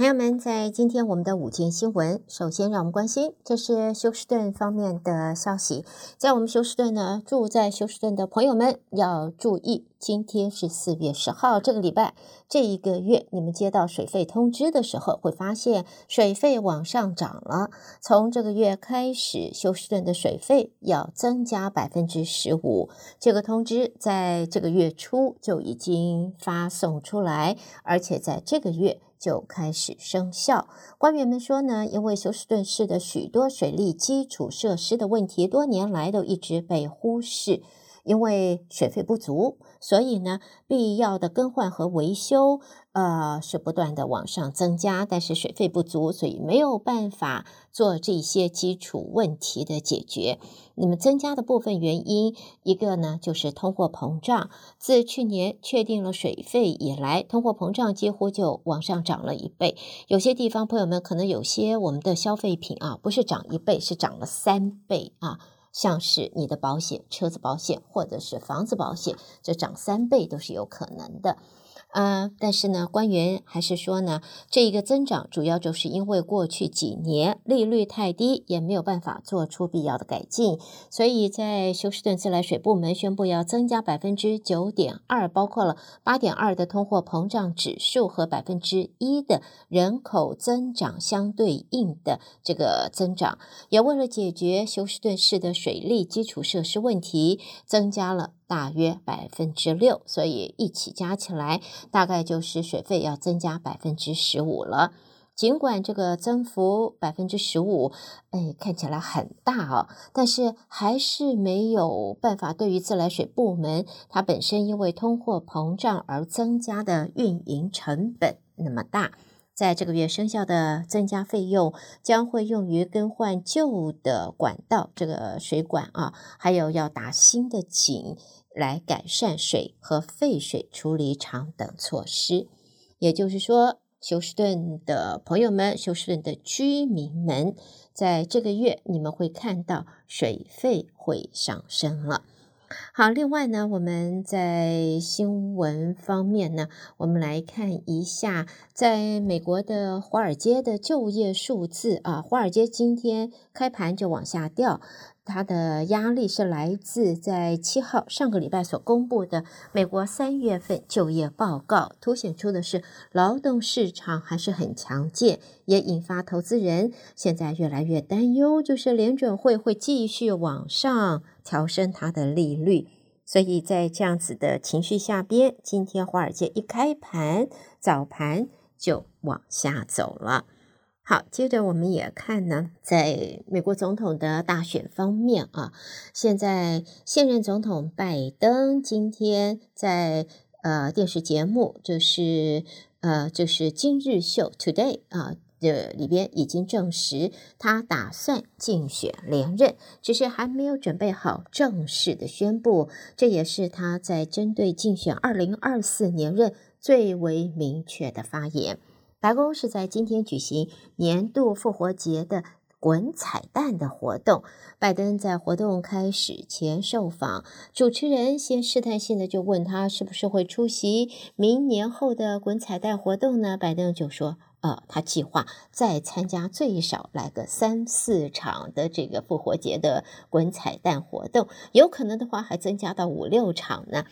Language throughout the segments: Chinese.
朋友们，在今天我们的午间新闻，首先让我们关心，这是休斯顿方面的消息。在我们休斯顿呢，住在休斯顿的朋友们要注意，今天是四月十号，这个礼拜这一个月，你们接到水费通知的时候，会发现水费往上涨了。从这个月开始，休斯顿的水费要增加百分之十五。这个通知在这个月初就已经发送出来，而且在这个月。就开始生效。官员们说呢，因为休斯顿市的许多水利基础设施的问题，多年来都一直被忽视。因为水费不足，所以呢，必要的更换和维修，呃，是不断的往上增加。但是水费不足，所以没有办法做这些基础问题的解决。那么增加的部分原因，一个呢就是通货膨胀。自去年确定了水费以来，通货膨胀几乎就往上涨了一倍。有些地方朋友们可能有些我们的消费品啊，不是涨一倍，是涨了三倍啊。像是你的保险、车子保险或者是房子保险，这涨三倍都是有可能的。啊，但是呢，官员还是说呢，这一个增长主要就是因为过去几年利率太低，也没有办法做出必要的改进，所以在休斯顿自来水部门宣布要增加百分之九点二，包括了八点二的通货膨胀指数和百分之一的人口增长相对应的这个增长，也为了解决休斯顿市的水利基础设施问题，增加了。大约百分之六，所以一起加起来，大概就是水费要增加百分之十五了。尽管这个增幅百分之十五，哎，看起来很大哦，但是还是没有办法对于自来水部门它本身因为通货膨胀而增加的运营成本那么大。在这个月生效的增加费用将会用于更换旧的管道，这个水管啊，还有要打新的井来改善水和废水处理厂等措施。也就是说，休斯顿的朋友们，休斯顿的居民们，在这个月你们会看到水费会上升了。好，另外呢，我们在新闻方面呢，我们来看一下，在美国的华尔街的就业数字啊，华尔街今天开盘就往下掉。它的压力是来自在七号上个礼拜所公布的美国三月份就业报告，凸显出的是劳动市场还是很强劲，也引发投资人现在越来越担忧，就是联准会会继续往上调升它的利率。所以在这样子的情绪下边，今天华尔街一开盘，早盘就往下走了。好，接着我们也看呢，在美国总统的大选方面啊，现在现任总统拜登今天在呃电视节目，就是呃就是今日秀 Today 啊的里边已经证实，他打算竞选连任，只是还没有准备好正式的宣布。这也是他在针对竞选二零二四年任最为明确的发言。白宫是在今天举行年度复活节的滚彩蛋的活动。拜登在活动开始前受访，主持人先试探性的就问他是不是会出席明年后的滚彩蛋活动呢？拜登就说。呃，他计划再参加最少来个三四场的这个复活节的滚彩蛋活动，有可能的话还增加到五六场呢。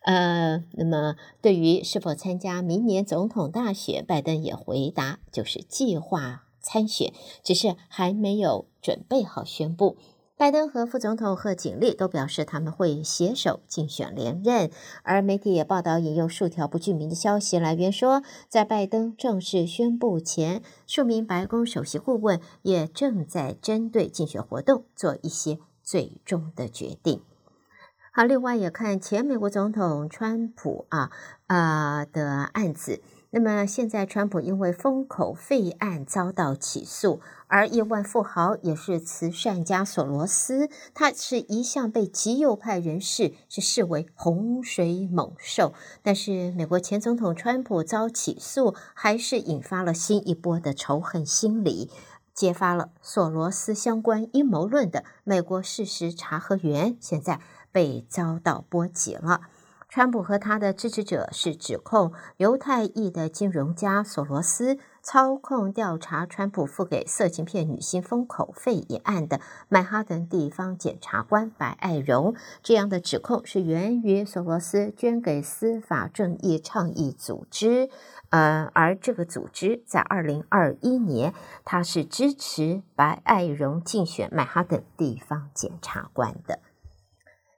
呃，那么对于是否参加明年总统大选，拜登也回答就是计划参选，只是还没有准备好宣布。拜登和副总统贺锦丽都表示他们会携手竞选连任，而媒体也报道引用数条不具名的消息来源说，在拜登正式宣布前，数名白宫首席顾问也正在针对竞选活动做一些最终的决定。好，另外也看前美国总统川普啊啊、的案子。那么现在，川普因为封口费案遭到起诉，而亿万富豪也是慈善家索罗斯，他是一向被极右派人士是视为洪水猛兽。但是，美国前总统川普遭起诉，还是引发了新一波的仇恨心理，揭发了索罗斯相关阴谋论的美国事实查核员，现在被遭到波及了。川普和他的支持者是指控犹太裔的金融家索罗斯操控调查川普付给色情片女星封口费一案的曼哈顿地方检察官白爱荣。这样的指控是源于索罗斯捐给司法正义倡议组织，呃，而这个组织在二零二一年，他是支持白爱荣竞选曼哈顿地方检察官的。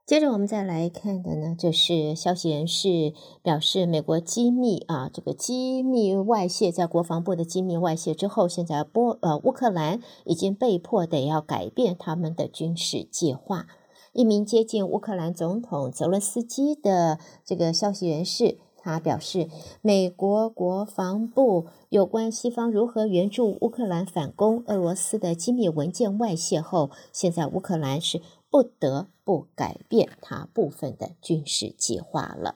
接着我们再来看的呢，就是消息人士表示，美国机密啊，这个机密外泄，在国防部的机密外泄之后，现在波呃乌克兰已经被迫得要改变他们的军事计划。一名接近乌克兰总统泽伦斯基的这个消息人士，他表示，美国国防部有关西方如何援助乌克兰反攻俄罗斯的机密文件外泄后，现在乌克兰是。不得不改变他部分的军事计划了。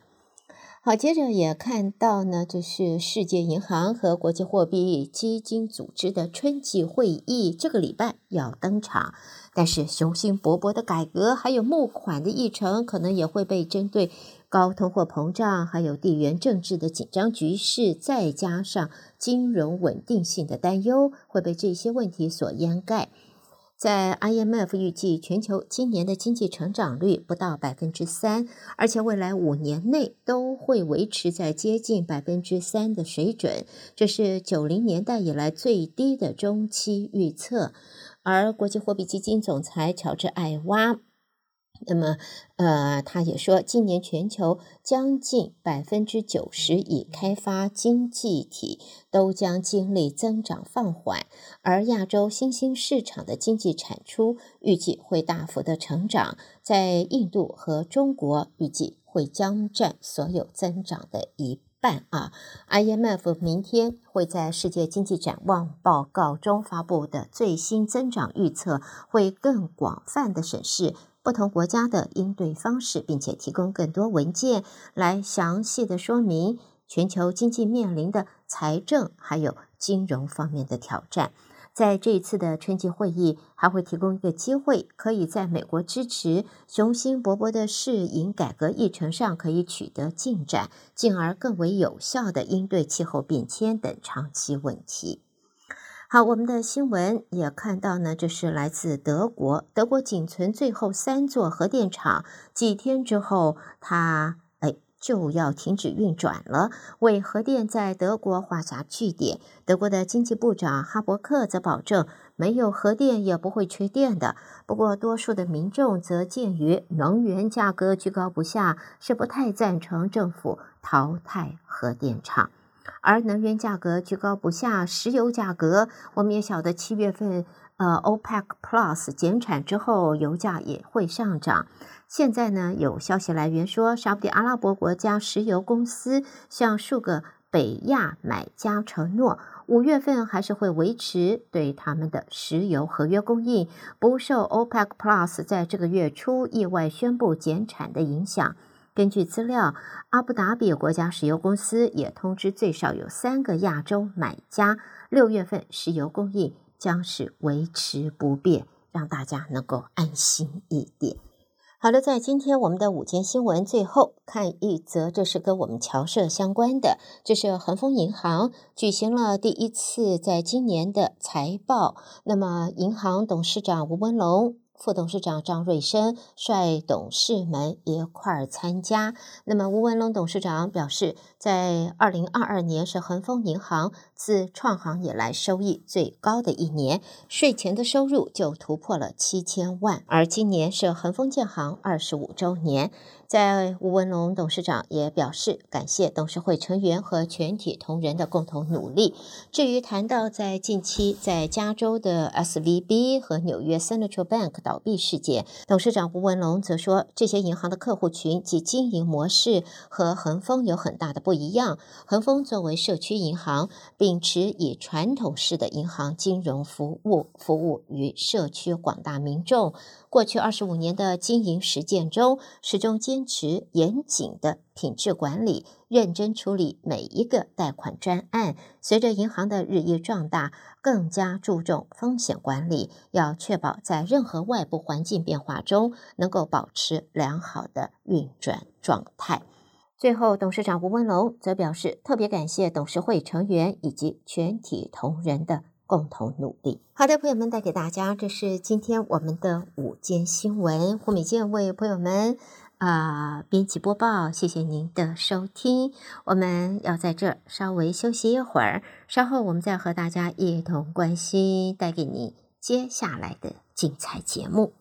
好，接着也看到呢，就是世界银行和国际货币基金组织的春季会议这个礼拜要登场，但是雄心勃勃的改革还有募款的议程，可能也会被针对高通货膨胀还有地缘政治的紧张局势，再加上金融稳定性的担忧，会被这些问题所掩盖。在 IMF 预计全球今年的经济成长率不到百分之三，而且未来五年内都会维持在接近百分之三的水准，这是九零年代以来最低的中期预测。而国际货币基金总裁乔治·艾娃。那么，呃，他也说，今年全球将近百分之九十已开发经济体都将经历增长放缓，而亚洲新兴市场的经济产出预计会大幅的成长，在印度和中国预计会将占所有增长的一半啊。IMF 明天会在世界经济展望报告中发布的最新增长预测，会更广泛的审视。不同国家的应对方式，并且提供更多文件来详细的说明全球经济面临的财政还有金融方面的挑战。在这一次的春季会议，还会提供一个机会，可以在美国支持雄心勃勃的世银改革议程上可以取得进展，进而更为有效地应对气候变迁等长期问题。好，我们的新闻也看到呢，这是来自德国，德国仅存最后三座核电厂，几天之后，它哎就要停止运转了，为核电在德国画下句点。德国的经济部长哈伯克则保证，没有核电也不会缺电的。不过，多数的民众则鉴于能源价格居高不下，是不太赞成政府淘汰核电厂。而能源价格居高不下，石油价格我们也晓得，七月份呃 OPEC Plus 减产之后，油价也会上涨。现在呢，有消息来源说，沙特阿拉伯国家石油公司向数个北亚买家承诺，五月份还是会维持对他们的石油合约供应，不受 OPEC Plus 在这个月初意外宣布减产的影响。根据资料，阿布达比国家石油公司也通知最少有三个亚洲买家，六月份石油供应将是维持不变，让大家能够安心一点。好了，在今天我们的午间新闻最后看一则，这是跟我们侨社相关的，这是恒丰银行举行了第一次在今年的财报，那么银行董事长吴文龙。副董事长张瑞生率董事们一块儿参加。那么吴文龙董事长表示，在二零二二年是恒丰银行自创行以来收益最高的一年，税前的收入就突破了七千万。而今年是恒丰建行二十五周年。在吴文龙董事长也表示，感谢董事会成员和全体同仁的共同努力。至于谈到在近期在加州的 SVB 和纽约 Central Bank 倒闭事件，董事长吴文龙则说，这些银行的客户群及经营模式和恒丰有很大的不一样。恒丰作为社区银行，秉持以传统式的银行金融服务服务于社区广大民众。过去二十五年的经营实践中，始终坚持严谨的品质管理，认真处理每一个贷款专案。随着银行的日益壮大，更加注重风险管理，要确保在任何外部环境变化中能够保持良好的运转状态。最后，董事长吴文龙则表示，特别感谢董事会成员以及全体同仁的共同努力。好的，朋友们，带给大家，这是今天我们的午间新闻。胡美健为朋友们啊、编辑播报，谢谢您的收听。我们要在这稍微休息一会儿，稍后我们再和大家一同关心，带给你接下来的精彩节目。